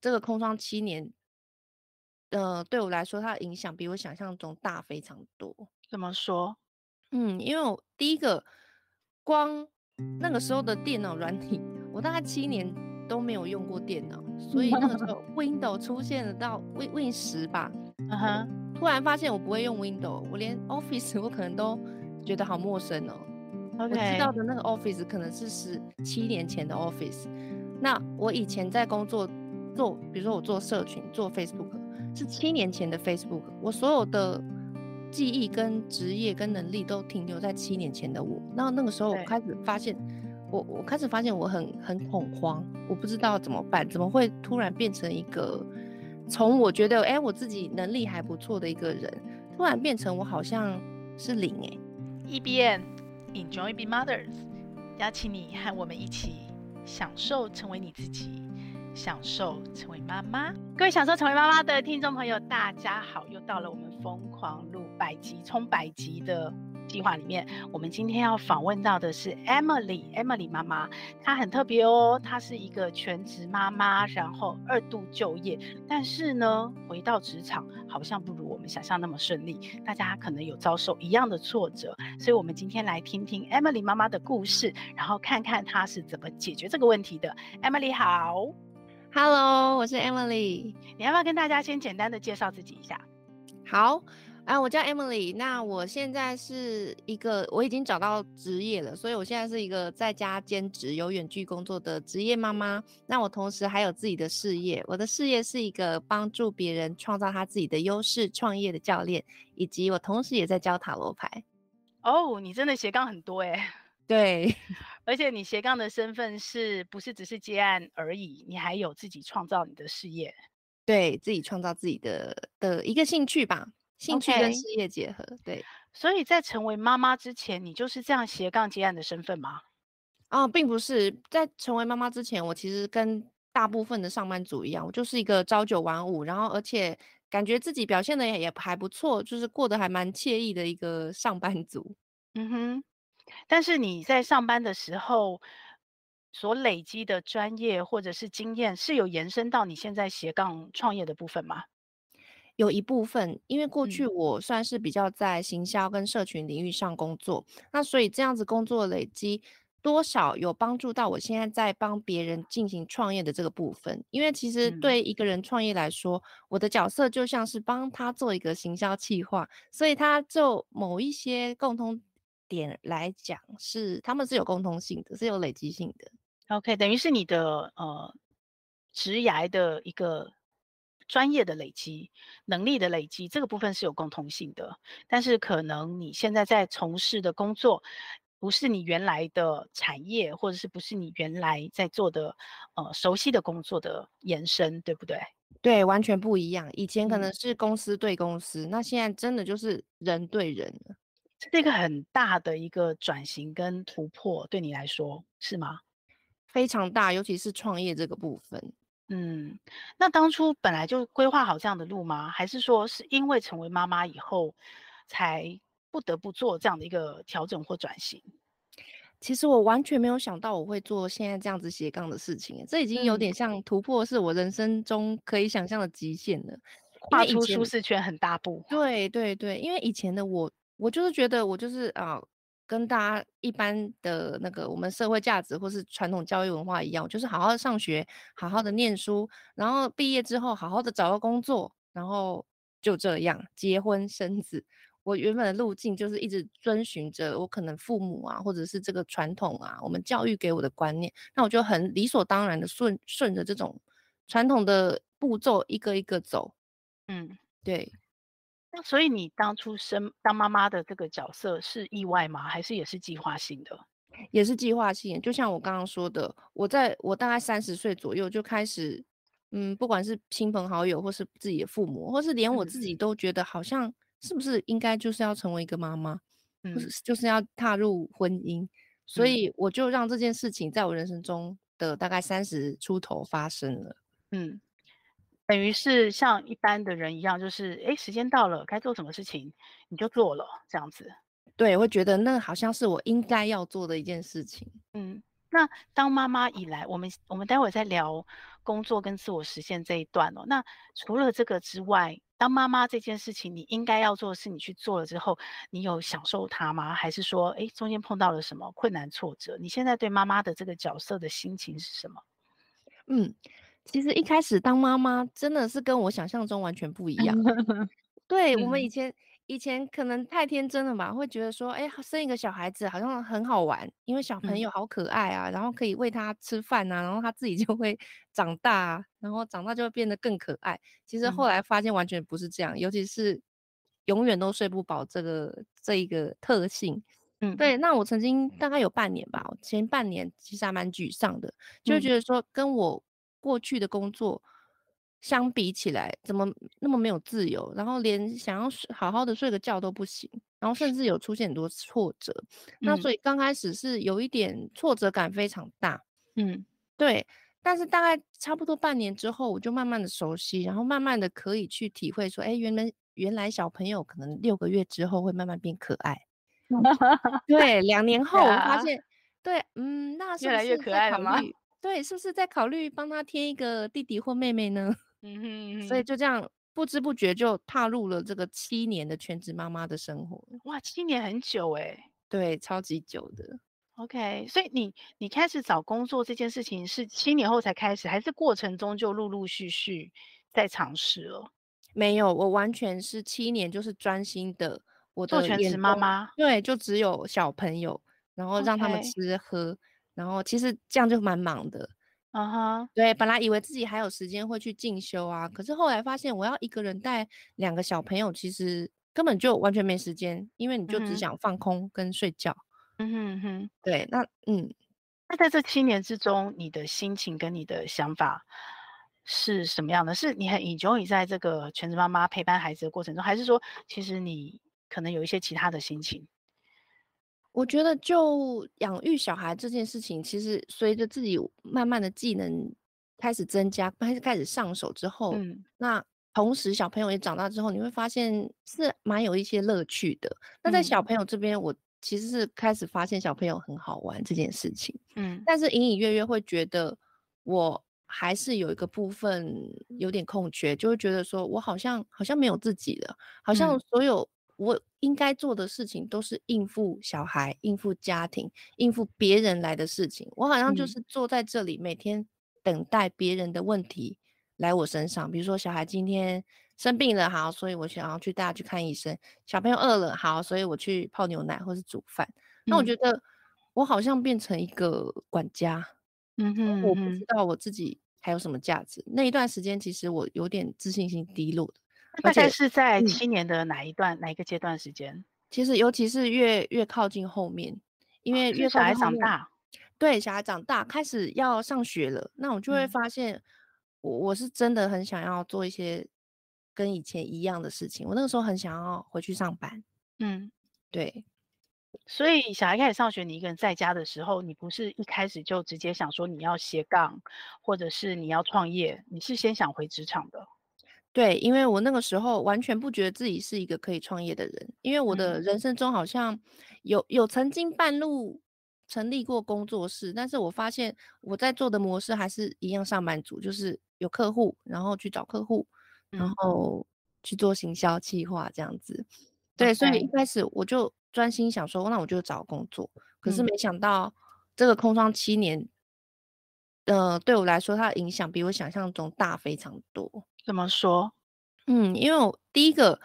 这个空窗七年，呃，对我来说，它的影响比我想象中大非常多。怎么说？嗯，因为我第一个，光那个时候的电脑软体，我大概七年都没有用过电脑，所以那个时候 Windows 出现了到 Win Win 十吧，嗯哼，突然发现我不会用 Windows，我连 Office 我可能都觉得好陌生哦。Okay. 我知道的那个 Office 可能是十七年前的 Office，那我以前在工作做，比如说我做社群做 Facebook，是七年前的 Facebook，我所有的。记忆跟职业跟能力都停留在七年前的我，那那个时候我开始发现，我我开始发现我很很恐慌，我不知道怎么办，怎么会突然变成一个从我觉得哎、欸、我自己能力还不错的一个人，突然变成我好像是零哎、欸。E B N Enjoy Being Mothers，邀请你和我们一起享受成为你自己。享受成为妈妈，各位享受成为妈妈的听众朋友，大家好！又到了我们疯狂录百集冲百集的计划里面。我们今天要访问到的是 Emily，Emily 妈妈，她很特别哦，她是一个全职妈妈，然后二度就业，但是呢，回到职场好像不如我们想象那么顺利。大家可能有遭受一样的挫折，所以我们今天来听听 Emily 妈妈的故事，然后看看她是怎么解决这个问题的。Emily 好。Hello，我是 Emily。你要不要跟大家先简单的介绍自己一下？好，啊，我叫 Emily。那我现在是一个，我已经找到职业了，所以我现在是一个在家兼职、有远距工作的职业妈妈。那我同时还有自己的事业，我的事业是一个帮助别人创造他自己的优势创业的教练，以及我同时也在教塔罗牌。哦，你真的斜杠很多哎。对。而且你斜杠的身份是不是只是接案而已？你还有自己创造你的事业，对自己创造自己的的一个兴趣吧，兴趣跟事业结合。对，所以在成为妈妈之前，你就是这样斜杠接案的身份吗？啊、哦，并不是，在成为妈妈之前，我其实跟大部分的上班族一样，我就是一个朝九晚五，然后而且感觉自己表现的也也还不错，就是过得还蛮惬意的一个上班族。嗯哼。但是你在上班的时候所累积的专业或者是经验，是有延伸到你现在斜杠创业的部分吗？有一部分，因为过去我算是比较在行销跟社群领域上工作，嗯、那所以这样子工作累积多少有帮助到我现在在帮别人进行创业的这个部分。因为其实对一个人创业来说，嗯、我的角色就像是帮他做一个行销企划，所以他就某一些共同。点来讲是，他们是有共通性的，是有累积性的。OK，等于是你的呃职涯的一个专业的累积、能力的累积，这个部分是有共通性的。但是可能你现在在从事的工作，不是你原来的产业，或者是不是你原来在做的呃熟悉的工作的延伸，对不对？对，完全不一样。以前可能是公司对公司，嗯、那现在真的就是人对人了。这是一个很大的一个转型跟突破，对你来说是吗？非常大，尤其是创业这个部分。嗯，那当初本来就规划好这样的路吗？还是说是因为成为妈妈以后才不得不做这样的一个调整或转型？其实我完全没有想到我会做现在这样子斜杠的事情，这已经有点像突破，是我人生中可以想象的极限了，跨出舒适圈很大步。对对对，因为以前的我。我就是觉得，我就是啊，跟大家一般的那个我们社会价值或是传统教育文化一样，就是好好的上学，好好的念书，然后毕业之后好好的找到工作，然后就这样结婚生子。我原本的路径就是一直遵循着我可能父母啊，或者是这个传统啊，我们教育给我的观念，那我就很理所当然的顺顺着这种传统的步骤一个一个走。嗯，对。那所以你当初生当妈妈的这个角色是意外吗？还是也是计划性的？也是计划性。就像我刚刚说的，我在我大概三十岁左右就开始，嗯，不管是亲朋好友，或是自己的父母，或是连我自己都觉得，好像是不是应该就是要成为一个妈妈，嗯，或是就是要踏入婚姻，所以我就让这件事情在我人生中的大概三十出头发生了，嗯。等于是像一般的人一样，就是哎，时间到了，该做什么事情你就做了，这样子。对，会觉得那好像是我应该要做的一件事情。嗯，那当妈妈以来，我们我们待会再聊工作跟自我实现这一段哦。那除了这个之外，当妈妈这件事情，你应该要做的事，你去做了之后，你有享受它吗？还是说，哎，中间碰到了什么困难挫折？你现在对妈妈的这个角色的心情是什么？嗯，其实一开始当妈妈真的是跟我想象中完全不一样。对，我们以前。以前可能太天真了吧，会觉得说，哎，生一个小孩子好像很好玩，因为小朋友好可爱啊，嗯、然后可以喂他吃饭啊，然后他自己就会长大啊，然后长大就会变得更可爱。其实后来发现完全不是这样，嗯、尤其是永远都睡不饱这个这一个特性。嗯，对。那我曾经大概有半年吧，前半年其实还蛮沮丧的，就会觉得说跟我过去的工作。相比起来，怎么那么没有自由？然后连想要睡好好的睡个觉都不行，然后甚至有出现很多挫折。嗯、那所以刚开始是有一点挫折感非常大，嗯，对。但是大概差不多半年之后，我就慢慢的熟悉，然后慢慢的可以去体会说，哎，原来原来小朋友可能六个月之后会慢慢变可爱。对，两年后我发现，对，嗯，那越来越可爱了吗？对，是不是在考虑帮他添一个弟弟或妹妹呢？嗯哼，嗯哼，所以就这样不知不觉就踏入了这个七年的全职妈妈的生活。哇，七年很久哎，对，超级久的。OK，所以你你开始找工作这件事情是七年后才开始，还是过程中就陆陆续续在尝试了？没有，我完全是七年就是专心的，我的做全职妈妈。对，就只有小朋友，然后让他们吃喝，Okay. 然后其实这样就蛮忙的。啊哈，uh huh. 对，本来以为自己还有时间会去进修啊，可是后来发现我要一个人带两个小朋友，其实根本就完全没时间，因为你就只想放空跟睡觉。嗯哼哼，对，那嗯，那在这七年之中，你的心情跟你的想法是什么样的？是你很 enjoy 在这个全职妈妈陪伴孩子的过程中，还是说其实你可能有一些其他的心情？我觉得，就养育小孩这件事情，其实随着自己慢慢的技能开始增加，开始开始上手之后，嗯，那同时小朋友也长大之后，你会发现是蛮有一些乐趣的。那在小朋友这边，我其实是开始发现小朋友很好玩这件事情，嗯，但是隐隐约约会觉得我还是有一个部分有点空缺，就会觉得说我好像好像没有自己了，好像所有。我应该做的事情都是应付小孩、应付家庭、应付别人来的事情。我好像就是坐在这里，每天等待别人的问题来我身上。比如说，小孩今天生病了，好，所以我想要去带他去看医生。小朋友饿了，好，所以我去泡牛奶或是煮饭。那我觉得我好像变成一个管家。嗯哼，我不知道我自己还有什么价值。那一段时间，其实我有点自信心低落的。大概是在七年的哪一段、嗯、哪一个阶段时间？其实尤其是越越靠近后面，因为越小孩长大，对，小孩长大开始要上学了，那我就会发现我，我是真的很想要做一些跟以前一样的事情。我那个时候很想要回去上班，嗯，对。所以小孩开始上学，你一个人在家的时候，你不是一开始就直接想说你要斜杠，或者是你要创业，你是先想回职场的。对，因为我那个时候完全不觉得自己是一个可以创业的人，因为我的人生中好像有有曾经半路成立过工作室，但是我发现我在做的模式还是一样上班族，就是有客户，然后去找客户，然后去做行销计划这样子。对，所以一开始我就专心想说，那我就找工作，可是没想到这个空窗七年，呃，对我来说它的影响比我想象中大非常多。怎么说？嗯，因为我第一个，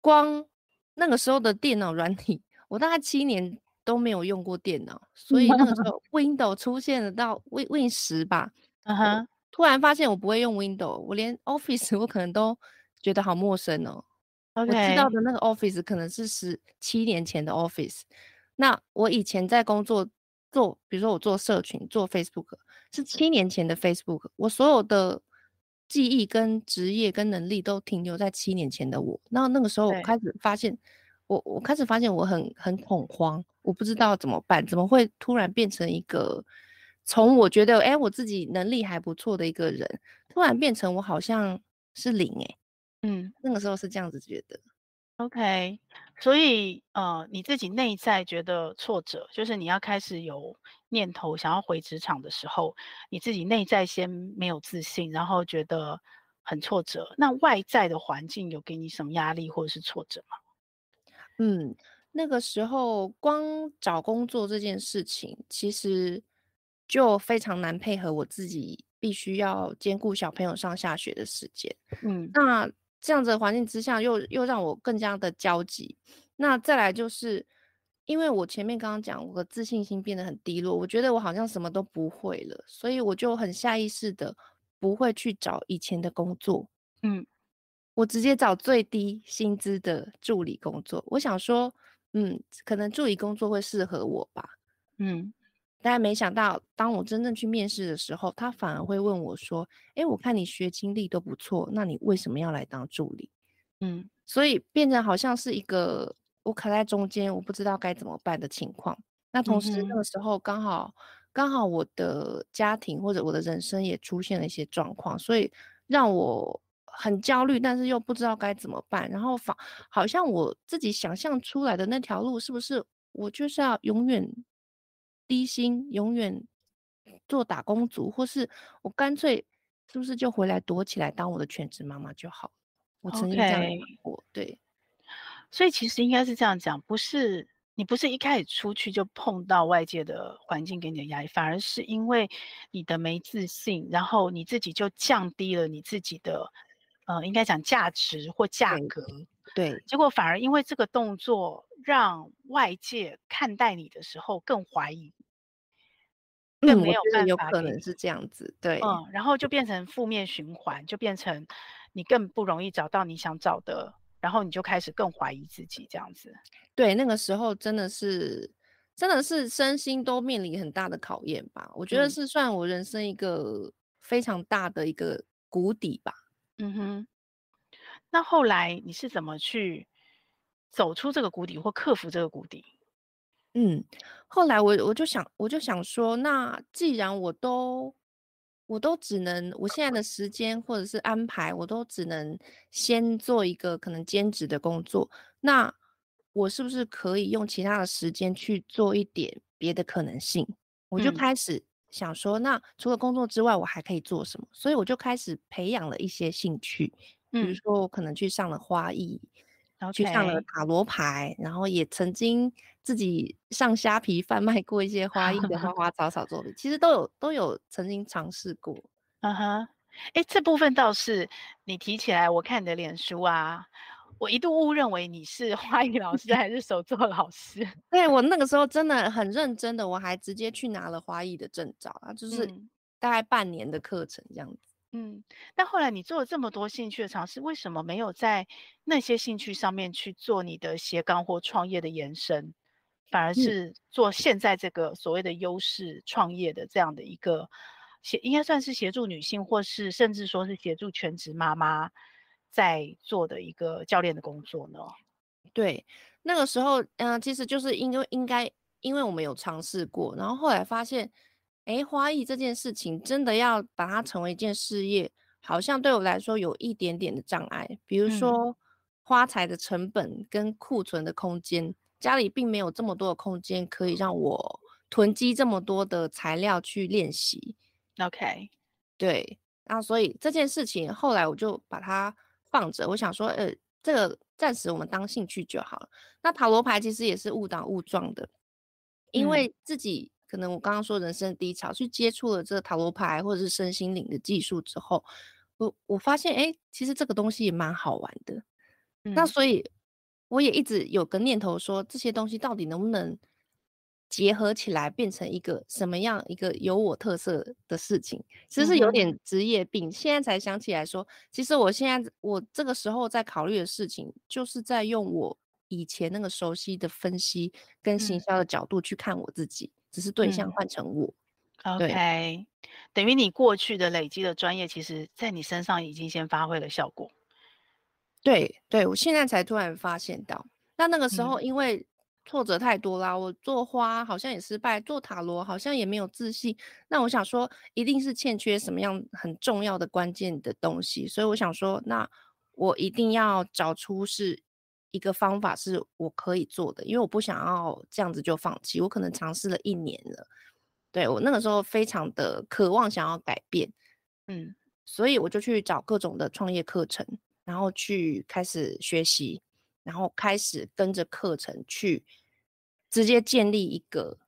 光那个时候的电脑软体，我大概七年都没有用过电脑，所以那个时候 Windows 出现了到 Win Win 十吧，嗯哼、uh，huh. 突然发现我不会用 Windows，我连 Office 我可能都觉得好陌生哦。Okay. 我知道的那个 Office 可能是十七年前的 Office，那我以前在工作做，比如说我做社群做 Facebook，是七年前的 Facebook，我所有的。记忆跟职业跟能力都停留在七年前的我，那那个时候我开始发现，我我开始发现我很很恐慌，我不知道怎么办，怎么会突然变成一个从我觉得哎、欸、我自己能力还不错的一个人，突然变成我好像是零哎、欸，嗯，那个时候是这样子觉得。OK，所以呃，你自己内在觉得挫折，就是你要开始有念头想要回职场的时候，你自己内在先没有自信，然后觉得很挫折。那外在的环境有给你什么压力或者是挫折吗？嗯，那个时候光找工作这件事情，其实就非常难配合我自己必须要兼顾小朋友上下学的时间。嗯，那。这样子的环境之下又，又又让我更加的焦急。那再来就是，因为我前面刚刚讲，我的自信心变得很低落，我觉得我好像什么都不会了，所以我就很下意识的不会去找以前的工作。嗯，我直接找最低薪资的助理工作。我想说，嗯，可能助理工作会适合我吧。嗯。但没想到，当我真正去面试的时候，他反而会问我说：“诶，我看你学经历都不错，那你为什么要来当助理？”嗯，所以变成好像是一个我卡在中间，我不知道该怎么办的情况。那同时那个时候刚好、嗯、刚好我的家庭或者我的人生也出现了一些状况，所以让我很焦虑，但是又不知道该怎么办。然后仿好像我自己想象出来的那条路，是不是我就是要永远？低薪永远做打工族，或是我干脆是不是就回来躲起来当我的全职妈妈就好？我曾经这样想过.对。所以其实应该是这样讲，不是你不是一开始出去就碰到外界的环境给你的压力，反而是因为你的没自信，然后你自己就降低了你自己的呃，应该讲价值或价格。对，对，结果反而因为这个动作，让外界看待你的时候更怀疑。更没有办法，有可能是这样子，对，嗯，然后就变成负面循环，就变成你更不容易找到你想找的，然后你就开始更怀疑自己，这样子。对，那个时候真的是，真的是身心都面临很大的考验吧？我觉得是算我人生一个非常大的一个谷底吧。嗯哼。那后来你是怎么去走出这个谷底，或克服这个谷底？嗯，后来我我就想，我就想说，那既然我都我都只能我现在的时间或者是安排，我都只能先做一个可能兼职的工作，那我是不是可以用其他的时间去做一点别的可能性？我就开始想说，嗯、那除了工作之外，我还可以做什么？所以我就开始培养了一些兴趣，比如说我可能去上了花艺。去上了塔罗牌，然后也曾经自己上虾皮贩卖过一些花艺的花花草草作品，其实都有都有曾经尝试过。嗯哼，哎，这部分倒是你提起来，我看你的脸书啊，我一度误认为你是 花艺老师还是手作老师。对，我那个时候真的很认真的，我还直接去拿了花艺的证照啊，就是大概半年的课程这样子。嗯，那后来你做了这么多兴趣的尝试，为什么没有在那些兴趣上面去做你的斜杠或创业的延伸，反而是做现在这个所谓的优势创业的这样的一个协，应该算是协助女性，或是甚至说是协助全职妈妈在做的一个教练的工作呢？对，那个时候，嗯、呃，其实就是因为应该，因为我们有尝试过，然后后来发现。诶，花艺这件事情真的要把它成为一件事业，好像对我来说有一点点的障碍。比如说，花材的成本跟库存的空间，嗯、家里并没有这么多的空间可以让我囤积这么多的材料去练习。OK，对，然后所以这件事情后来我就把它放着。我想说，呃，这个暂时我们当兴趣就好了。那塔罗牌其实也是误打误撞的，因为自己。可能我刚刚说人生低潮，去接触了这个塔罗牌或者是身心灵的技术之后，我我发现，哎，其实这个东西也蛮好玩的。嗯、那所以我也一直有个念头说，这些东西到底能不能结合起来，变成一个什么样一个有我特色的事情？其实是有点职业病。嗯、现在才想起来说，其实我现在我这个时候在考虑的事情，就是在用我以前那个熟悉的分析跟行销的角度去看我自己。嗯只是对象换成我，嗯、OK，等于你过去的累积的专业，其实在你身上已经先发挥了效果。对，对我现在才突然发现到，那那个时候因为挫折太多啦，嗯、我做花好像也失败，做塔罗好像也没有自信。那我想说，一定是欠缺什么样很重要的关键的东西，所以我想说，那我一定要找出是一个方法是我可以做的，因为我不想要这样子就放弃。我可能尝试了一年了，对，我那个时候非常的渴望想要改变，嗯，所以我就去找各种的创业课程，然后去开始学习，然后开始跟着课程去直接建立一个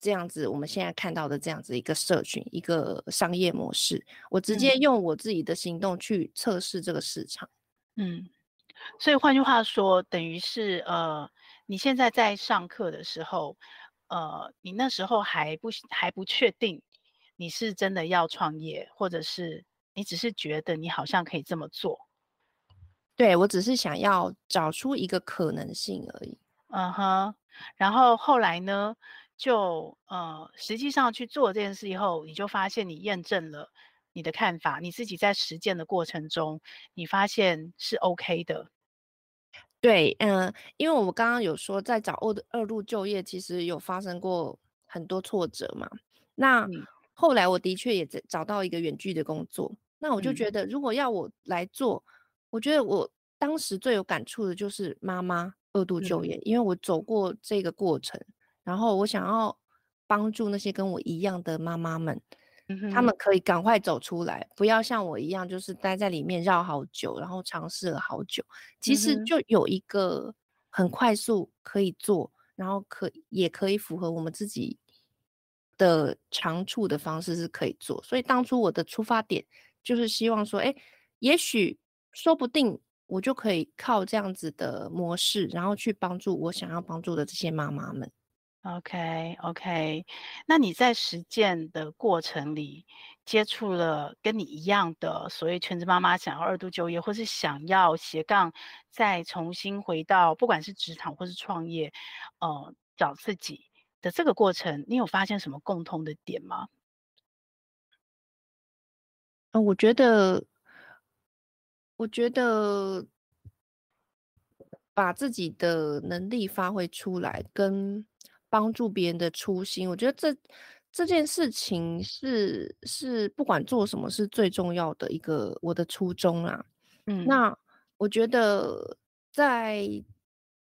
这样子我们现在看到的这样子一个社群，一个商业模式。我直接用我自己的行动去测试这个市场，嗯。所以换句话说，等于是呃，你现在在上课的时候，呃，你那时候还不还不确定你是真的要创业，或者是你只是觉得你好像可以这么做。对，我只是想要找出一个可能性而已。嗯哼。然后后来呢，就呃，实际上去做这件事以后，你就发现你验证了。你的看法，你自己在实践的过程中，你发现是 OK 的。对，嗯、呃，因为我们刚刚有说，在找二二度就业，其实有发生过很多挫折嘛。那、嗯、后来我的确也在找到一个远距的工作。那我就觉得，如果要我来做，嗯、我觉得我当时最有感触的就是妈妈二度就业，嗯、因为我走过这个过程，然后我想要帮助那些跟我一样的妈妈们。他们可以赶快走出来，不要像我一样，就是待在里面绕好久，然后尝试了好久。其实就有一个很快速可以做，然后可也可以符合我们自己的长处的方式是可以做。所以当初我的出发点就是希望说，哎，也许说不定我就可以靠这样子的模式，然后去帮助我想要帮助的这些妈妈们。OK OK，那你在实践的过程里接触了跟你一样的所谓全职妈妈，想要二度就业，或是想要斜杠再重新回到不管是职场或是创业，呃，找自己的这个过程，你有发现什么共通的点吗？呃，我觉得，我觉得把自己的能力发挥出来跟。帮助别人的初心，我觉得这这件事情是是不管做什么是最重要的一个我的初衷啦。嗯，那我觉得在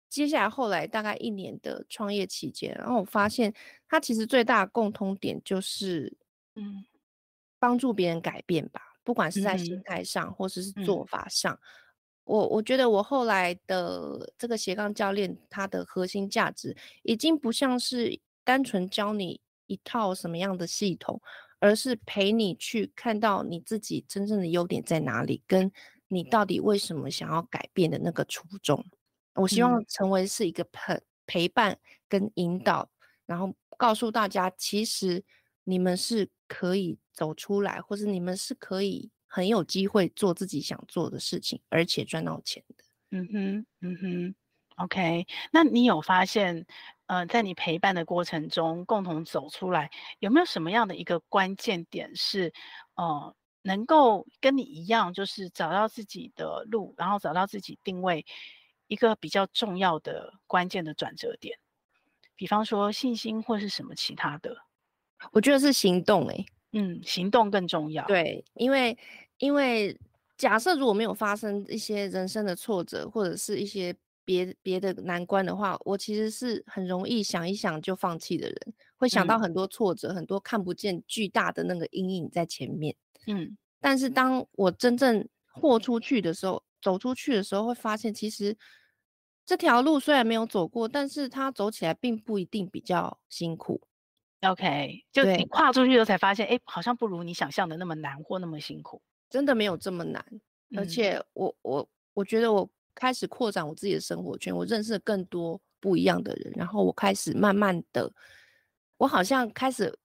接下来后来大概一年的创业期间，然后我发现它其实最大的共通点就是，嗯，帮助别人改变吧，不管是在心态上或者是做法上。嗯我我觉得我后来的这个斜杠教练，他的核心价值已经不像是单纯教你一套什么样的系统，而是陪你去看到你自己真正的优点在哪里，跟你到底为什么想要改变的那个初衷。我希望成为是一个陪陪伴跟引导，然后告诉大家，其实你们是可以走出来，或者你们是可以。很有机会做自己想做的事情，而且赚到钱的。嗯哼，嗯哼，OK。那你有发现，呃，在你陪伴的过程中，共同走出来，有没有什么样的一个关键点是，呃，能够跟你一样，就是找到自己的路，然后找到自己定位，一个比较重要的关键的转折点？比方说信心，或是什么其他的？我觉得是行动、欸，诶。嗯，行动更重要。对，因为因为假设如果没有发生一些人生的挫折，或者是一些别别的难关的话，我其实是很容易想一想就放弃的人，会想到很多挫折，嗯、很多看不见巨大的那个阴影在前面。嗯，但是当我真正豁出去的时候，走出去的时候，会发现其实这条路虽然没有走过，但是它走起来并不一定比较辛苦。OK，就你跨出去之后才发现，哎对，好像不如你想象的那么难或那么辛苦，真的没有这么难。嗯、而且我我我觉得我开始扩展我自己的生活圈，我认识了更多不一样的人，然后我开始慢慢的，我好像开始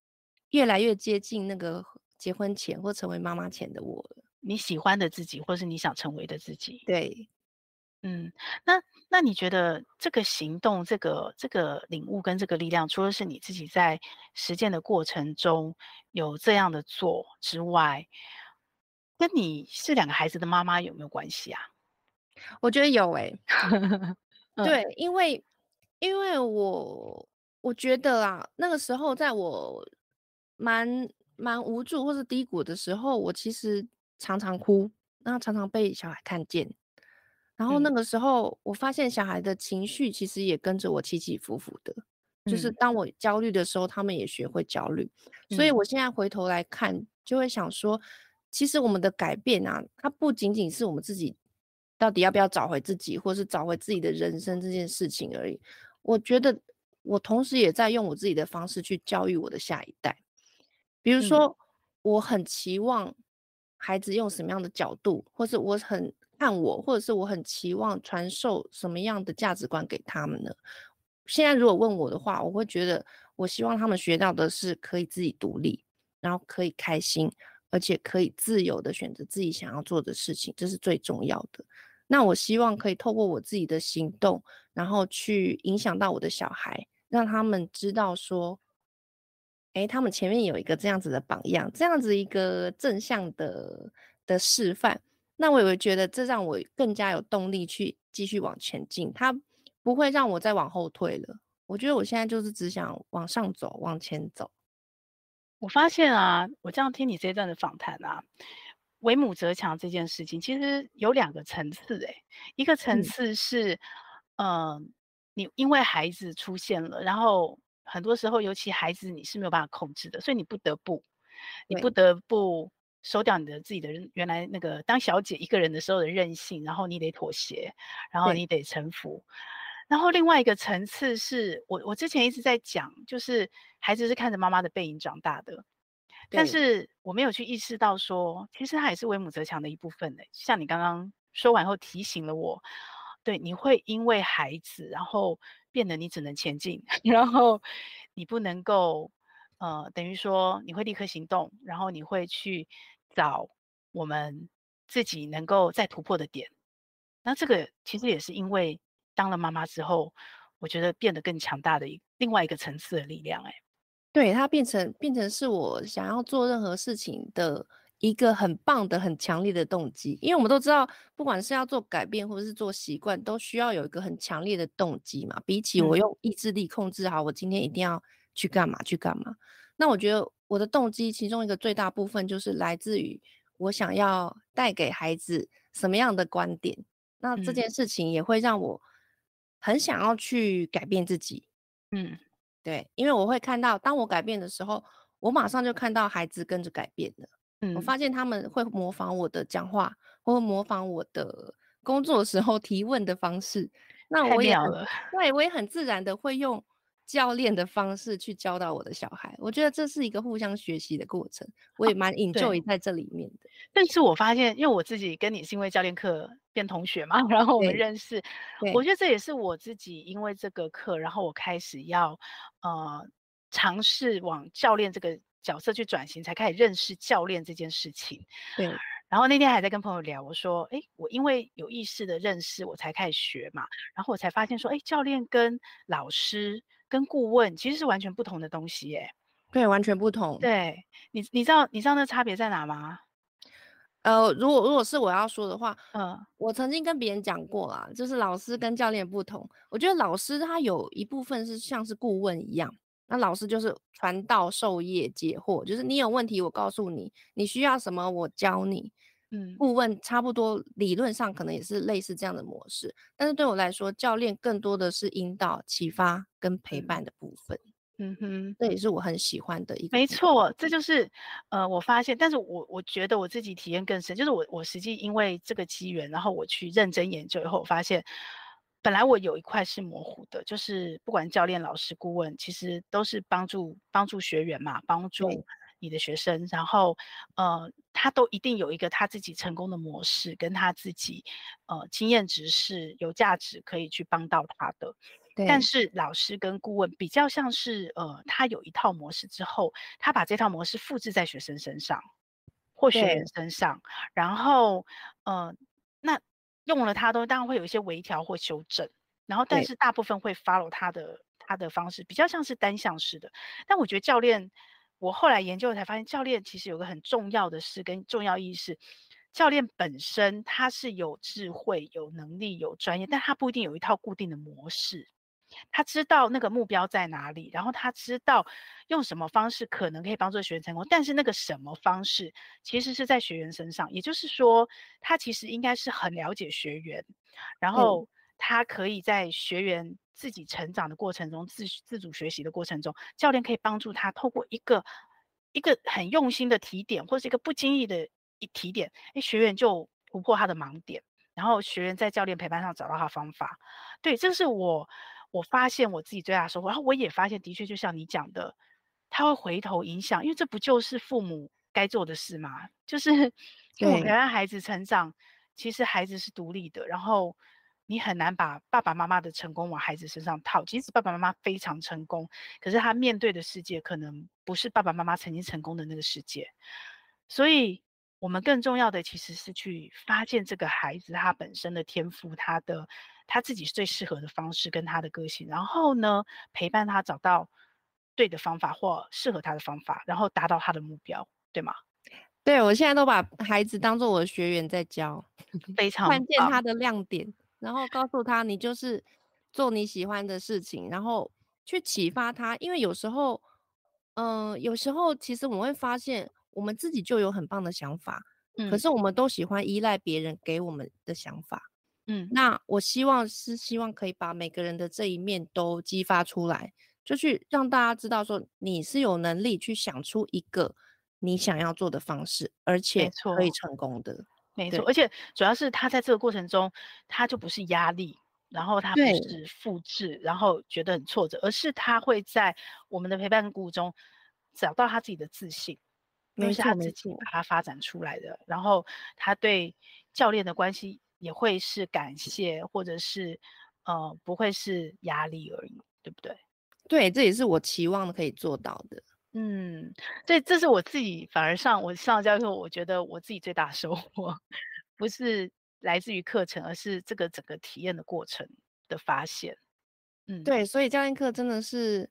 越来越接近那个结婚前或成为妈妈前的我了。你喜欢的自己，或是你想成为的自己，对。嗯，那那你觉得这个行动、这个这个领悟跟这个力量，除了是你自己在实践的过程中有这样的做之外，跟你是两个孩子的妈妈有没有关系啊？我觉得有诶、欸，对，因为因为我我觉得啊，那个时候在我蛮蛮无助或是低谷的时候，我其实常常哭，然后常常被小孩看见。然后那个时候，我发现小孩的情绪其实也跟着我起起伏伏的。嗯、就是当我焦虑的时候，他们也学会焦虑。嗯、所以我现在回头来看，就会想说，其实我们的改变啊，它不仅仅是我们自己到底要不要找回自己，或是找回自己的人生这件事情而已。我觉得我同时也在用我自己的方式去教育我的下一代。比如说，嗯、我很期望孩子用什么样的角度，或是我很看我，或者是我很期望传授什么样的价值观给他们呢？现在如果问我的话，我会觉得我希望他们学到的是可以自己独立，然后可以开心，而且可以自由的选择自己想要做的事情，这是最重要的。那我希望可以透过我自己的行动，然后去影响到我的小孩，让他们知道说，诶，他们前面有一个这样子的榜样，这样子一个正向的的示范。那我也会觉得这让我更加有动力去继续往前进。它。不会让我再往后退了。我觉得我现在就是只想往上走，往前走。我发现啊，我这样听你这一段的访谈啊，为母则强这件事情其实有两个层次诶。一个层次是，嗯、呃，你因为孩子出现了，然后很多时候，尤其孩子你是没有办法控制的，所以你不得不，你不得不收掉你的自己的原来那个当小姐一个人的时候的任性，然后你得妥协，然后你得臣服。然后另外一个层次是我我之前一直在讲，就是孩子是看着妈妈的背影长大的，但是我没有去意识到说，其实他也是为母则强的一部分的。像你刚刚说完后提醒了我，对，你会因为孩子，然后变得你只能前进，然后你不能够，呃，等于说你会立刻行动，然后你会去找我们自己能够再突破的点。那这个其实也是因为。当了妈妈之后，我觉得变得更强大的一另外一个层次的力量，哎，对，它变成变成是我想要做任何事情的一个很棒的、很强烈的动机。因为我们都知道，不管是要做改变或者是做习惯，都需要有一个很强烈的动机嘛。比起我用意志力控制好，我今天一定要去干嘛去干嘛，那我觉得我的动机其中一个最大部分就是来自于我想要带给孩子什么样的观点。那这件事情也会让我。很想要去改变自己，嗯，对，因为我会看到，当我改变的时候，我马上就看到孩子跟着改变了。嗯，我发现他们会模仿我的讲话，或模仿我的工作时候提问的方式。那我也，对，我也很自然的会用教练的方式去教导我的小孩。我觉得这是一个互相学习的过程，我也蛮 enjoy 在这里面的。但是我发现，因为我自己跟你是因为教练课变同学嘛，然后我们认识，我觉得这也是我自己因为这个课，然后我开始要呃尝试往教练这个角色去转型，才开始认识教练这件事情。对。然后那天还在跟朋友聊，我说，哎，我因为有意识的认识，我才开始学嘛，然后我才发现说，哎，教练跟老师跟顾问其实是完全不同的东西，耶。对，完全不同。对你，你知道你知道那差别在哪吗？呃，如果如果是我要说的话，嗯，我曾经跟别人讲过啦，就是老师跟教练不同。我觉得老师他有一部分是像是顾问一样，那老师就是传道授业解惑，就是你有问题我告诉你，你需要什么我教你。嗯，顾问差不多理论上可能也是类似这样的模式，但是对我来说，教练更多的是引导、启发跟陪伴的部分。嗯哼，这也是我很喜欢的一个。没错，这就是呃，我发现，但是我我觉得我自己体验更深，就是我我实际因为这个机缘，然后我去认真研究以后，我发现本来我有一块是模糊的，就是不管教练、老师、顾问，其实都是帮助帮助学员嘛，帮助你的学生，然后呃，他都一定有一个他自己成功的模式，跟他自己呃经验值是有价值可以去帮到他的。但是老师跟顾问比较像是，呃，他有一套模式之后，他把这套模式复制在学生身上或学员身上，然后，呃，那用了他都当然会有一些微调或修正，然后但是大部分会 follow 他的他的方式，比较像是单向式的。但我觉得教练，我后来研究才发现，教练其实有个很重要的事跟重要意识，教练本身他是有智慧、有能力、有专业，但他不一定有一套固定的模式。他知道那个目标在哪里，然后他知道用什么方式可能可以帮助学员成功，但是那个什么方式其实是在学员身上，也就是说，他其实应该是很了解学员，然后他可以在学员自己成长的过程中，自自主学习的过程中，教练可以帮助他透过一个一个很用心的提点，或是一个不经意的一提点，诶，学员就突破他的盲点。然后学员在教练陪伴上找到他方法，对，这是我我发现我自己最大的收获。然后我也发现，的确就像你讲的，他会回头影响，因为这不就是父母该做的事吗？就是 父母陪伴孩子成长，其实孩子是独立的，然后你很难把爸爸妈妈的成功往孩子身上套。即使爸爸妈妈非常成功，可是他面对的世界可能不是爸爸妈妈曾经成功的那个世界，所以。我们更重要的其实是去发现这个孩子他本身的天赋，他的他自己最适合的方式跟他的个性，然后呢，陪伴他找到对的方法或适合他的方法，然后达到他的目标，对吗？对，我现在都把孩子当做我的学员在教，非常看见他的亮点，然后告诉他你就是做你喜欢的事情，然后去启发他，因为有时候，嗯、呃，有时候其实我们会发现。我们自己就有很棒的想法，嗯，可是我们都喜欢依赖别人给我们的想法，嗯，那我希望是希望可以把每个人的这一面都激发出来，就去让大家知道说你是有能力去想出一个你想要做的方式，而且可以成功的，没错，而且主要是他在这个过程中，他就不是压力，然后他不是复制，然后觉得很挫折，而是他会在我们的陪伴过程中找到他自己的自信。因为是他自己把它发展出来的，然后他对教练的关系也会是感谢，或者是呃不会是压力而已，对不对？对，这也是我期望可以做到的。嗯，对，这是我自己反而上我上教课，我觉得我自己最大的收获不是来自于课程，而是这个整个体验的过程的发现。嗯，对，所以教练课真的是。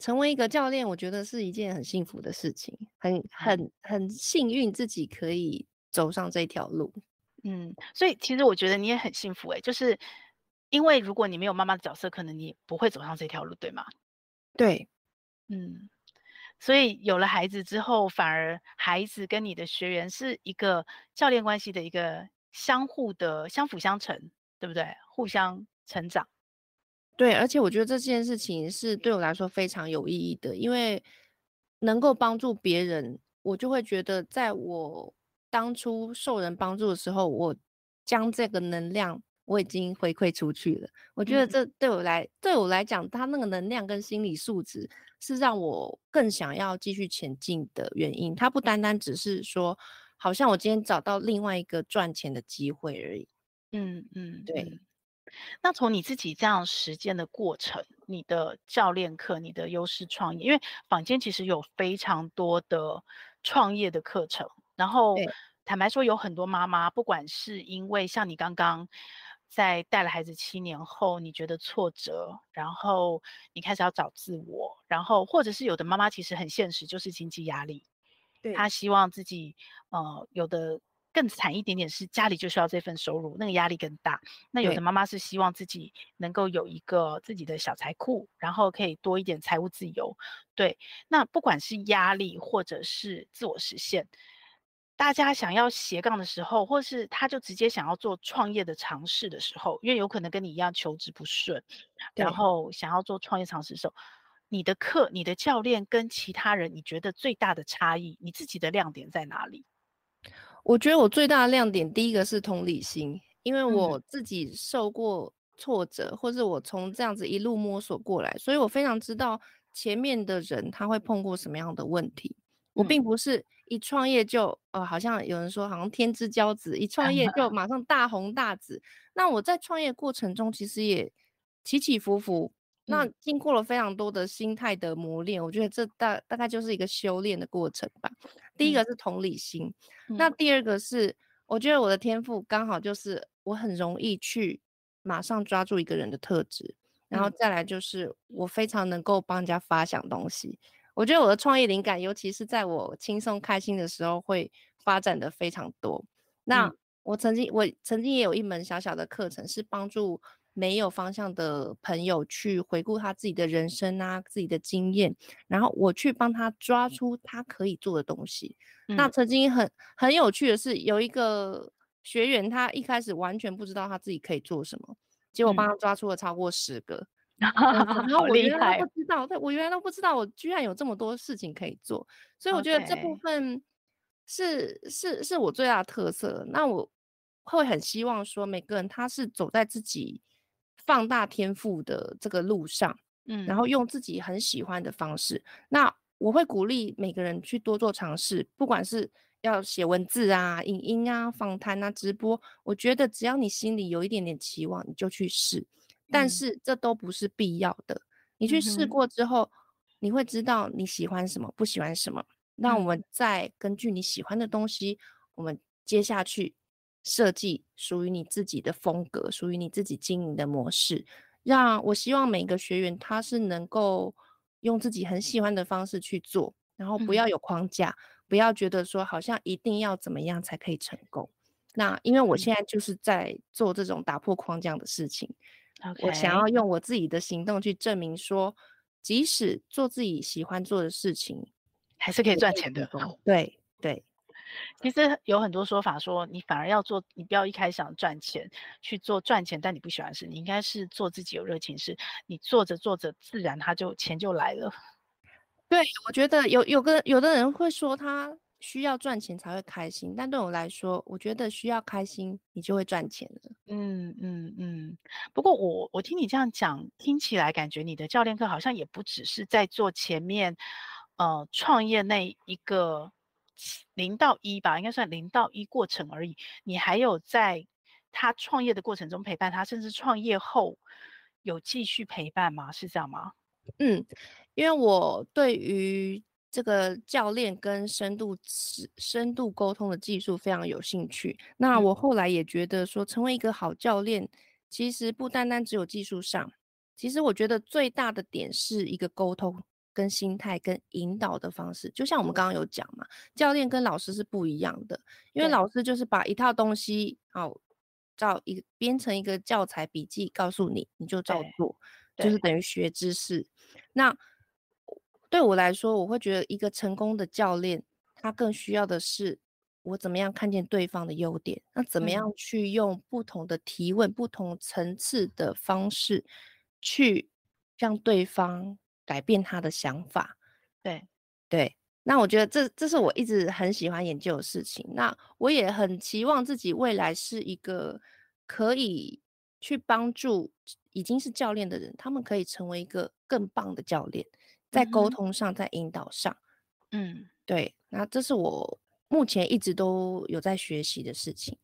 成为一个教练，我觉得是一件很幸福的事情，很很很幸运自己可以走上这条路。嗯，所以其实我觉得你也很幸福诶，就是因为如果你没有妈妈的角色，可能你不会走上这条路，对吗？对，嗯，所以有了孩子之后，反而孩子跟你的学员是一个教练关系的一个相互的相辅相成，对不对？互相成长。对，而且我觉得这件事情是对我来说非常有意义的，因为能够帮助别人，我就会觉得，在我当初受人帮助的时候，我将这个能量我已经回馈出去了。我觉得这对我来，对我来讲，他那个能量跟心理素质是让我更想要继续前进的原因。它不单单只是说，好像我今天找到另外一个赚钱的机会而已。嗯嗯，对。那从你自己这样实践的过程，你的教练课，你的优势创业，因为坊间其实有非常多的创业的课程，然后坦白说，有很多妈妈，不管是因为像你刚刚在带了孩子七年后，你觉得挫折，然后你开始要找自我，然后或者是有的妈妈其实很现实，就是经济压力，对，她希望自己呃有的。更惨一点点是家里就需要这份收入，那个压力更大。那有的妈妈是希望自己能够有一个自己的小财库，然后可以多一点财务自由。对，那不管是压力或者是自我实现，大家想要斜杠的时候，或是他就直接想要做创业的尝试的时候，因为有可能跟你一样求职不顺，然后想要做创业尝试的时候，你的课、你的教练跟其他人，你觉得最大的差异，你自己的亮点在哪里？我觉得我最大的亮点，第一个是同理心，因为我自己受过挫折，嗯、或是我从这样子一路摸索过来，所以我非常知道前面的人他会碰过什么样的问题。我并不是一创业就，呃，好像有人说好像天之骄子，一创业就 马上大红大紫。那我在创业过程中其实也起起伏伏。那经过了非常多的心态的磨练，我觉得这大大概就是一个修炼的过程吧。第一个是同理心，嗯、那第二个是我觉得我的天赋刚好就是我很容易去马上抓住一个人的特质，然后再来就是我非常能够帮人家发想东西。我觉得我的创业灵感，尤其是在我轻松开心的时候，会发展的非常多。那我曾经我曾经也有一门小小的课程，是帮助。没有方向的朋友去回顾他自己的人生啊，自己的经验，然后我去帮他抓出他可以做的东西。嗯、那曾经很很有趣的是，有一个学员，他一开始完全不知道他自己可以做什么，结果帮他抓出了超过十个。嗯、然后我原来都不知道，对，我原来都不知道，我居然有这么多事情可以做。所以我觉得这部分.是是，是我最大的特色。那我会很希望说，每个人他是走在自己放大天赋的这个路上，嗯，然后用自己很喜欢的方式。那我会鼓励每个人去多做尝试，不管是要写文字啊、影音啊、访谈啊、直播，我觉得只要你心里有一点点期望，你就去试。但是这都不是必要的。你去试过之后，嗯，你会知道你喜欢什么，不喜欢什么。那我们再根据你喜欢的东西，我们接下去设计属于你自己的风格，属于你自己经营的模式。让我希望每个学员他是能够。用自己很喜欢的方式去做，然后不要有框架，嗯、不要觉得说好像一定要怎么样才可以成功。那因为我现在就是在做这种打破框架的事情.我想要用我自己的行动去证明说，即使做自己喜欢做的事情，还是可以赚钱的。对对。其实有很多说法说，你反而要做，你不要一开始想赚钱去做赚钱，但你不喜欢的事，你应该是做自己有热情事，你做着做着，自然他就钱就来了。对，我觉得有有个有的人会说他需要赚钱才会开心，但对我来说，我觉得需要开心，你就会赚钱了。嗯嗯嗯。不过我我听你这样讲，听起来感觉你的教练课好像也不只是在做前面呃创业那一个。零到一吧，应该算零到一过程而已。你还有在他创业的过程中陪伴他，甚至创业后有继续陪伴吗？是这样吗？嗯，因为我对于这个教练跟深度深度沟通的技术非常有兴趣。那我后来也觉得说，成为一个好教练，其实不单单只有技术上，其实我觉得最大的点是一个沟通。跟心态跟引导的方式，就像我们刚刚有讲嘛，教练跟老师是不一样的，因为老师就是把一套东西好照一个编成一个教材笔记告诉你，你就照做，就是等于学知识。那对我来说，我会觉得一个成功的教练，他更需要的是我怎么样看见对方的优点，那怎么样去用不同的提问、嗯、不同层次的方式去让对方。改变他的想法，对对，那我觉得这这是我一直很喜欢研究的事情。那我也很期望自己未来是一个可以去帮助已经是教练的人，他们可以成为一个更棒的教练，在沟通上，在引导上，嗯，对。那这是我目前一直都有在学习的事情。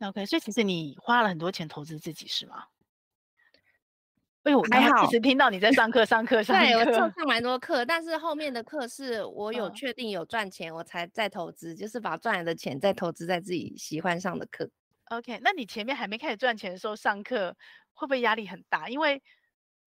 OK，所以其实你花了很多钱投资自己，是吗？哎，我还好，一直听到你在上课，上课，上课。对，我上上蛮多课，但是后面的课是我有确定有赚钱，我才再投资，就是把赚来的钱再投资在自己喜欢上的课。OK，那你前面还没开始赚钱的时候上课，会不会压力很大？因为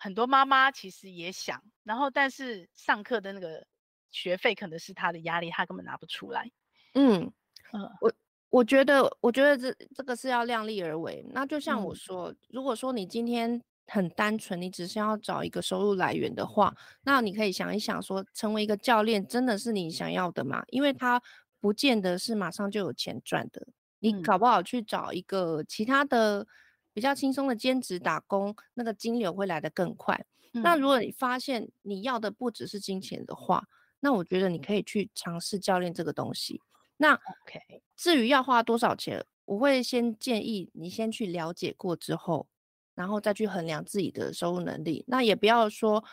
很多妈妈其实也想，然后但是上课的那个学费可能是她的压力，她根本拿不出来。嗯嗯，我我觉得，我觉得这这个是要量力而为。那就像我说，嗯，如果说你今天。很单纯，你只是要找一个收入来源的话，那你可以想一想说，说成为一个教练真的是你想要的吗？因为他不见得是马上就有钱赚的，你搞不好去找一个其他的比较轻松的兼职打工，那个金流会来得更快。嗯。那如果你发现你要的不只是金钱的话，那我觉得你可以去尝试教练这个东西。那 OK，至于要花多少钱，我会先建议你先去了解过之后。然后再去衡量自己的收入能力，那也不要说，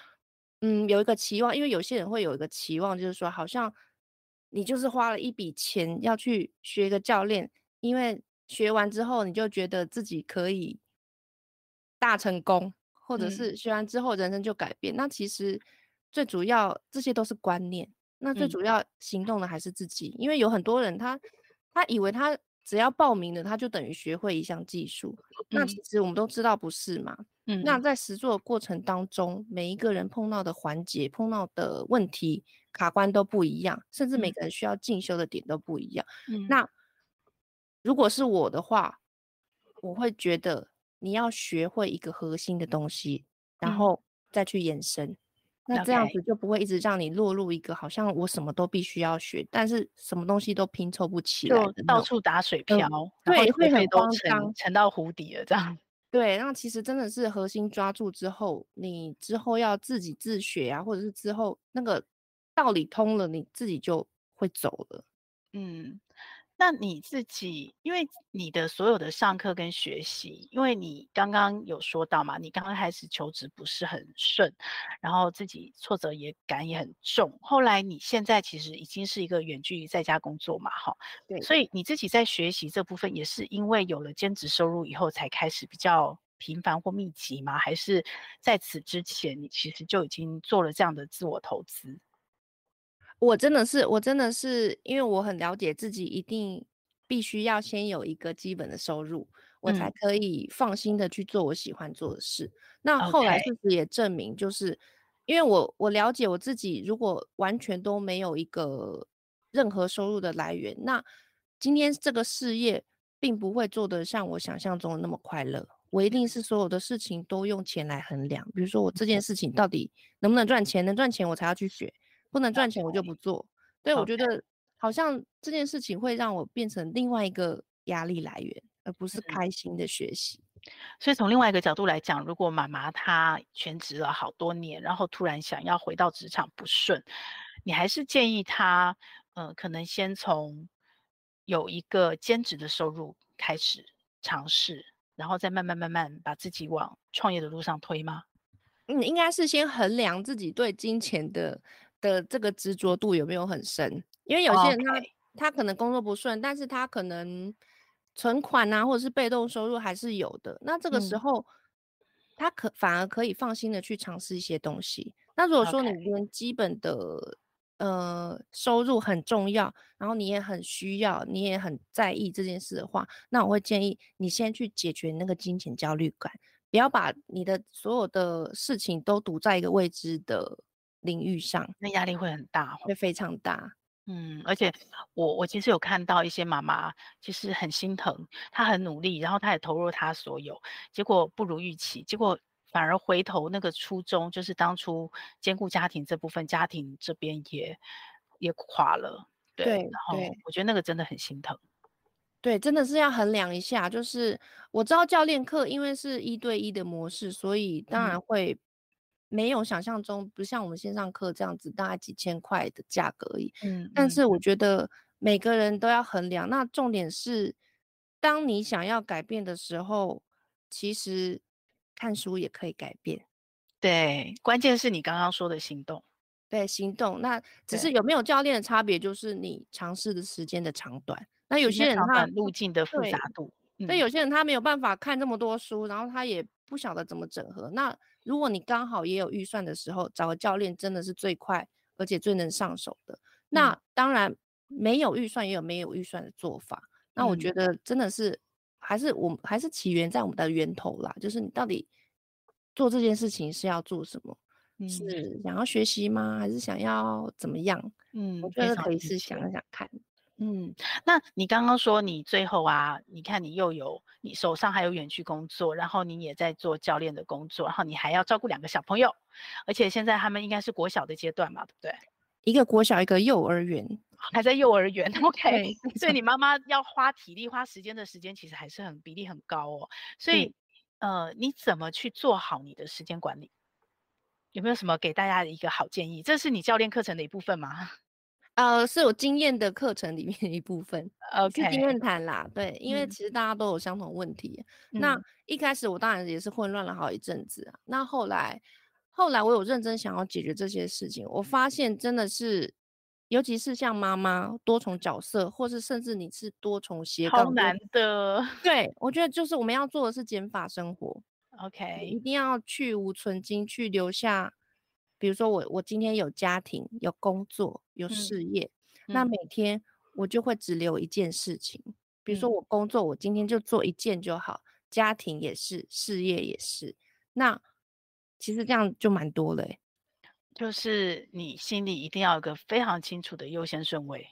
嗯，有一个期望，因为有些人会有一个期望，就是说，好像你就是花了一笔钱要去学一个教练，因为学完之后你就觉得自己可以大成功，或者是学完之后人生就改变。嗯。那其实最主要这些都是观念，那最主要行动的还是自己，嗯。因为有很多人他他以为他。只要报名了，他就等于学会一项技术。嗯。那其实我们都知道不是嘛。嗯。那在实作的过程当中，每一个人碰到的环节、碰到的问题、卡关都不一样，甚至每个人需要进修的点都不一样。嗯。那如果是我的话，我会觉得你要学会一个核心的东西，然后再去延伸。嗯、那这样子就不会一直让你落入一个好像我什么都必须要学，但是什么东西都拼凑不起来，就到处打水漂，嗯、对，会很慌张，沉到湖底了这样。对，那其实真的是核心抓住之后，你之后要自己自学啊，或者是之后那个道理通了，你自己就会走了。嗯。那你自己，因为你的所有的上课跟学习，因为你刚刚有说到嘛，你刚刚开始求职不是很顺，然后自己挫折也感也很重，后来你现在其实已经是一个远距离在家工作嘛，哈，对，所以你自己在学习这部分也是因为有了兼职收入以后才开始比较频繁或密集吗？还是在此之前你其实就已经做了这样的自我投资？我真的是，我真的是，因为我很了解自己，一定必须要先有一个基本的收入，我才可以放心的去做我喜欢做的事。嗯、那后来事实也证明，就是、因为我我了解我自己，如果完全都没有一个任何收入的来源，那今天这个事业并不会做得像我想象中的那么快乐。我一定是所有的事情都用钱来衡量，比如说我这件事情到底能不能赚钱，能赚钱我才要去学。不能赚钱，我就不做。对，Okay. 我觉得好像这件事情会让我变成另外一个压力来源，而不是开心的学习。嗯。所以从另外一个角度来讲，如果妈妈她全职了好多年，然后突然想要回到职场不顺，你还是建议她，呃，可能先从有一个兼职的收入开始尝试，然后再慢慢慢慢把自己往创业的路上推吗？嗯，应该是先衡量自己对金钱的。的这个执着度有没有很深？因为有些人他、Okay. 他可能工作不顺，但是他可能存款啊，或者是被动收入还是有的。那这个时候，嗯、他可反而可以放心的去尝试一些东西。那如果说你连基本的、Okay. 呃收入很重要，然后你也很需要，你也很在意这件事的话，那我会建议你先去解决那个金钱焦虑感，不要把你的所有的事情都堵在一个未知的。领域上，那压力会很大，会非常大。嗯，而且我我其实有看到一些妈妈，其实很心疼，她很努力，然后她也投入她所有，结果不如预期，结果反而回头那个初衷，就是当初兼顾家庭这部分，家庭这边也也垮了。对，对，然后我觉得那个真的很心疼。对，真的是要衡量一下。就是我知道教练课因为是一对一的模式，所以当然会、嗯。没有想象中，不像我们线上课这样子，大概几千块的价格而已。嗯，但是我觉得每个人都要衡量。那重点是，当你想要改变的时候，其实看书也可以改变。对，关键是你刚刚说的行动。对，行动。那只是有没有教练的差别，就是你尝试的时间的长短。那有些人他路径的复杂度，那、嗯、有些人他没有办法看这么多书，然后他也不晓得怎么整合。那如果你刚好也有预算的时候，找个教练真的是最快，而且最能上手的。那当然没有预算也有没有预算的做法。嗯、那我觉得真的是还是我们还是起源在我们的源头啦，就是你到底做这件事情是要做什么？嗯、是想要学习吗？还是想要怎么样？嗯，我觉得可以是想想看。嗯，那你刚刚说你最后啊，你看你又有你手上还有远距工作，然后你也在做教练的工作，然后你还要照顾两个小朋友，而且现在他们应该是国小的阶段嘛，对不对？一个国小，一个幼儿园，还在幼儿园。OK，所以你妈妈要花体力、花时间的时间其实还是很比例很高哦。所以，嗯、呃，你怎么去做好你的时间管理？有没有什么给大家的一个好建议？这是你教练课程的一部分吗？呃，是有经验的课程里面的一部分，OK，是经验谈啦，对，因为其实大家都有相同问题。嗯、那一开始我当然也是混乱了好一阵子啊。那后来，后来我有认真想要解决这些事情，我发现真的是，尤其是像妈妈多重角色，或是甚至你是多重斜杠，好难的。对，我觉得就是我们要做的是减法生活，OK，一定要去无存金，去留下。比如说我我今天有家庭有工作有事业，嗯、那每天我就会只留一件事情。嗯、比如说我工作，我今天就做一件就好，家庭也是，事业也是。那其实这样就蛮多了，就是你心里一定要有个非常清楚的优先顺位。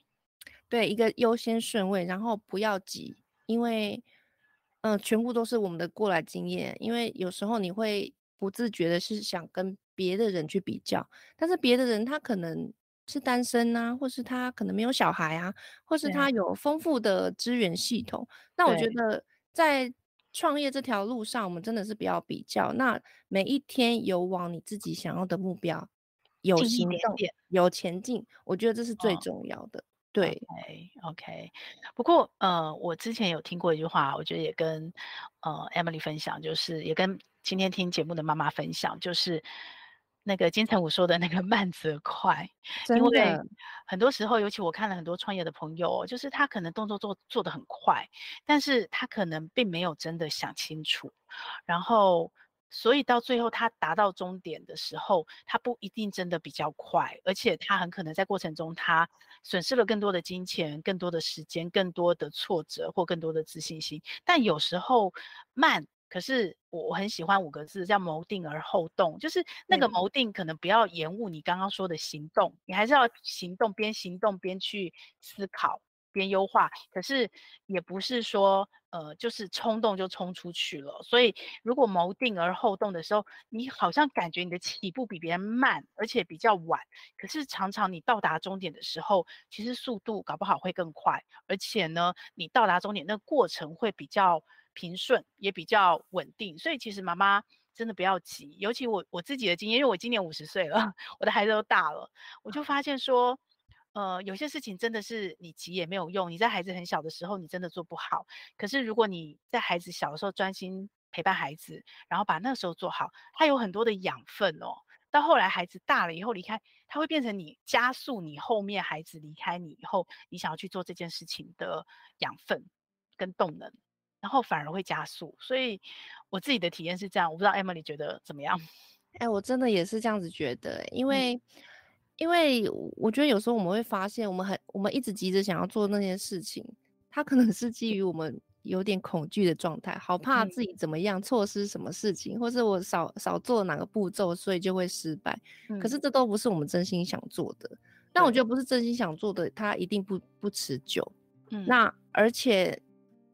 对，一个优先顺位，然后不要急，因为嗯，全部都是我们的过来经验。因为有时候你会不自觉的是想跟别的人去比较，但是别的人他可能是单身啊，或是他可能没有小孩啊，或是他有丰富的资源系统。那我觉得在创业这条路上，我们真的是不要比较。那每一天有往你自己想要的目标有行动，有前进，我觉得这是最重要的。哦、对，OK OK。不过呃，我之前有听过一句话，我觉得也跟呃 Emily 分享，就是也跟今天听节目的妈妈分享，就是。那个金城武说的那个慢则快，因为很多时候，尤其我看了很多创业的朋友，就是他可能动作做做得很快，但是他可能并没有真的想清楚，然后所以到最后他达到终点的时候，他不一定真的比较快，而且他很可能在过程中他损失了更多的金钱、更多的时间、更多的挫折或更多的自信心，但有时候慢。可是我我很喜欢五个字，叫谋定而后动，就是那个谋定可能不要延误你刚刚说的行动，嗯、你还是要行动，边行动边去思考，边优化。可是也不是说呃就是冲动就冲出去了。所以如果谋定而后动的时候，你好像感觉你的起步比别人慢，而且比较晚。可是常常你到达终点的时候，其实速度搞不好会更快，而且呢，你到达终点那个过程会比较。平顺也比较稳定，所以其实妈妈真的不要急。尤其我我自己的经验，因为我今年五十岁了，我的孩子都大了，我就发现说，呃，有些事情真的是你急也没有用。你在孩子很小的时候，你真的做不好。可是如果你在孩子小的时候专心陪伴孩子，然后把那时候做好，他有很多的养分哦。到后来孩子大了以后离开，他会变成你加速你后面孩子离开你以后，你想要去做这件事情的养分跟动能。然后反而会加速，所以我自己的体验是这样，我不知道 Emily 觉得怎么样？哎，我真的也是这样子觉得，因为、嗯、因为我觉得有时候我们会发现，我们很我们一直急着想要做那件事情，它可能是基于我们有点恐惧的状态，好怕自己怎么样错失什么事情，嗯、或是我少少做哪个步骤，所以就会失败。嗯、可是这都不是我们真心想做的。但我觉得不是真心想做的，它一定不不持久。嗯，那而且。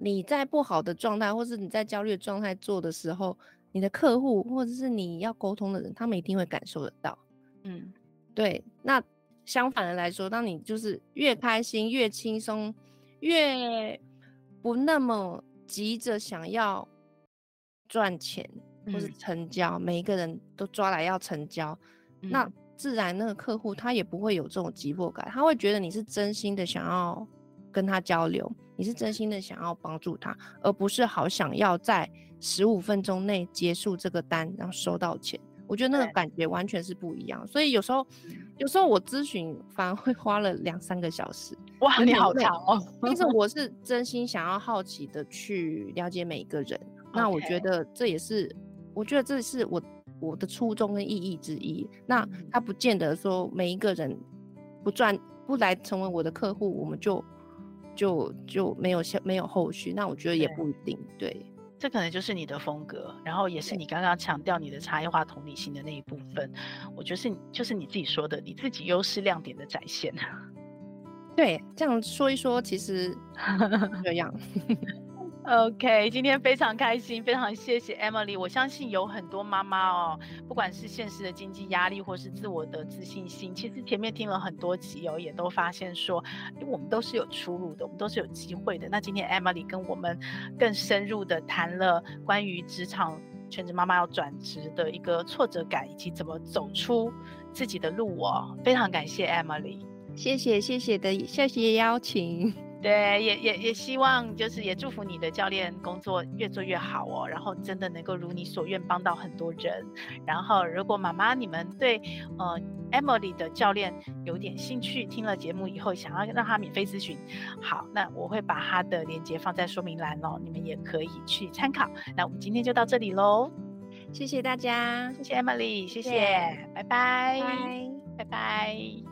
你在不好的状态，或是你在焦虑的状态做的时候，你的客户或者是你要沟通的人，他们一定会感受得到。嗯，对。那相反的来说，当你就是越开心、越轻松、越不那么急着想要赚钱或是成交，嗯、每一个人都抓来要成交，嗯、那自然那个客户他也不会有这种急迫感，他会觉得你是真心的想要跟他交流。你是真心的想要帮助他，而不是好想要在十五分钟内结束这个单，然后收到钱。我觉得那个感觉完全是不一样。对所以有时候，有时候我咨询反而会花了两三个小时。哇，你好长哦！但是我是真心想要好奇的去了解每一个人。那我觉得这也是，我觉得这是我我的初衷跟意义之一。那他不见得说每一个人不赚不来成为我的客户，我们就。就就没有没有后续，那我觉得也不一定。对，对这可能就是你的风格，然后也是你刚刚强调你的差异化同理心的那一部分。我觉得是就是你自己说的，你自己优势亮点的展现。对，这样说一说，其实这样。OK，今天非常开心，非常谢谢 Emily。我相信有很多妈妈哦，不管是现实的经济压力，或是自我的自信心，其实前面听了很多集哦，也都发现说，因为我们都是有出路的，我们都是有机会的。那今天 Emily 跟我们更深入的谈了关于职场全职妈妈要转职的一个挫折感，以及怎么走出自己的路哦。非常感谢 Emily，谢谢谢谢的谢谢邀请。对，也也也希望就是也祝福你的教练工作越做越好哦，然后真的能够如你所愿帮到很多人。然后如果妈妈你们对呃 Emily 的教练有点兴趣，听了节目以后想要让他免费咨询，好，那我会把他的链接放在说明栏哦，你们也可以去参考。那我们今天就到这里喽，谢谢大家，谢谢 Emily，谢谢，拜拜。拜拜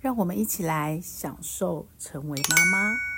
让我们一起来享受成为妈妈。